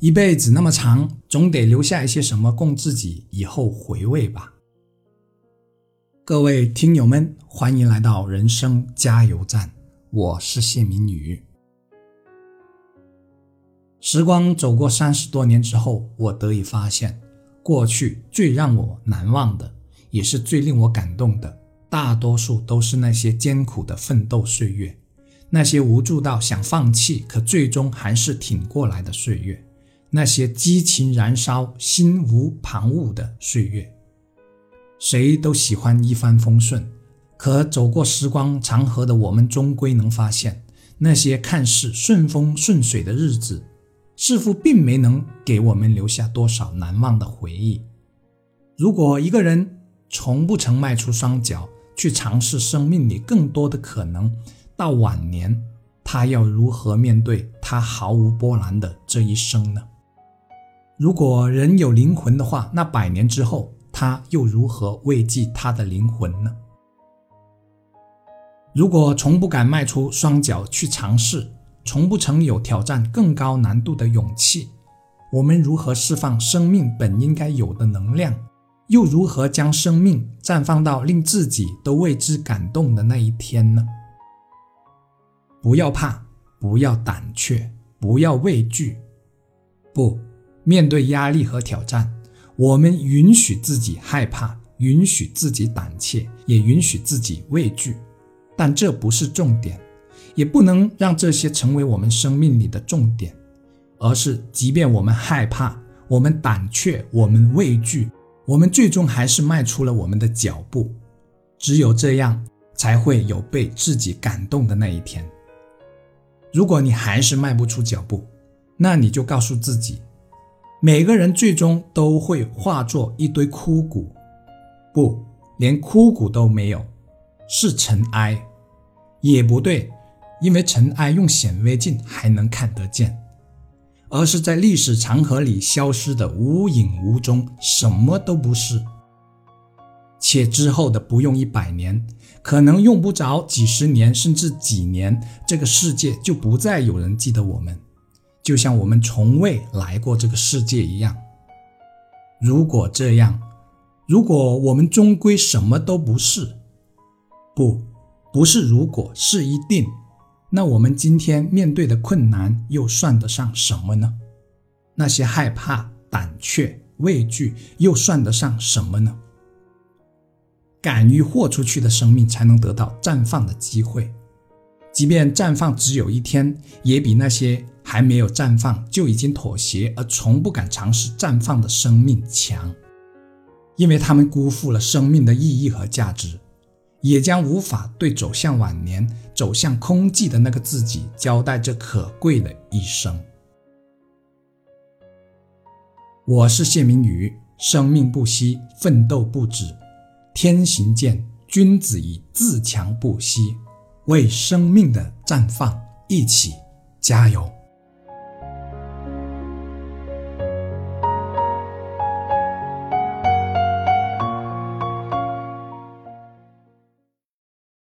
一辈子那么长，总得留下一些什么供自己以后回味吧。各位听友们，欢迎来到人生加油站，我是谢明宇。时光走过三十多年之后，我得以发现，过去最让我难忘的，也是最令我感动的，大多数都是那些艰苦的奋斗岁月，那些无助到想放弃，可最终还是挺过来的岁月。那些激情燃烧、心无旁骛的岁月，谁都喜欢一帆风顺，可走过时光长河的我们，终归能发现，那些看似顺风顺水的日子，似乎并没能给我们留下多少难忘的回忆。如果一个人从不曾迈出双脚去尝试生命里更多的可能，到晚年，他要如何面对他毫无波澜的这一生呢？如果人有灵魂的话，那百年之后，他又如何慰藉他的灵魂呢？如果从不敢迈出双脚去尝试，从不曾有挑战更高难度的勇气，我们如何释放生命本应该有的能量？又如何将生命绽放到令自己都为之感动的那一天呢？不要怕，不要胆怯，不要畏惧，不。面对压力和挑战，我们允许自己害怕，允许自己胆怯，也允许自己畏惧，但这不是重点，也不能让这些成为我们生命里的重点，而是即便我们害怕，我们胆怯，我们畏惧，我们最终还是迈出了我们的脚步。只有这样，才会有被自己感动的那一天。如果你还是迈不出脚步，那你就告诉自己。每个人最终都会化作一堆枯骨，不，连枯骨都没有，是尘埃，也不对，因为尘埃用显微镜还能看得见，而是在历史长河里消失的无影无踪，什么都不是。且之后的不用一百年，可能用不着几十年，甚至几年，这个世界就不再有人记得我们。就像我们从未来过这个世界一样。如果这样，如果我们终归什么都不是，不，不是如果是一定，那我们今天面对的困难又算得上什么呢？那些害怕、胆怯、畏惧又算得上什么呢？敢于豁出去的生命，才能得到绽放的机会。即便绽放只有一天，也比那些还没有绽放就已经妥协而从不敢尝试绽放的生命强，因为他们辜负了生命的意义和价值，也将无法对走向晚年、走向空寂的那个自己交代这可贵的一生。我是谢明宇，生命不息，奋斗不止，天行健，君子以自强不息。为生命的绽放一起加油！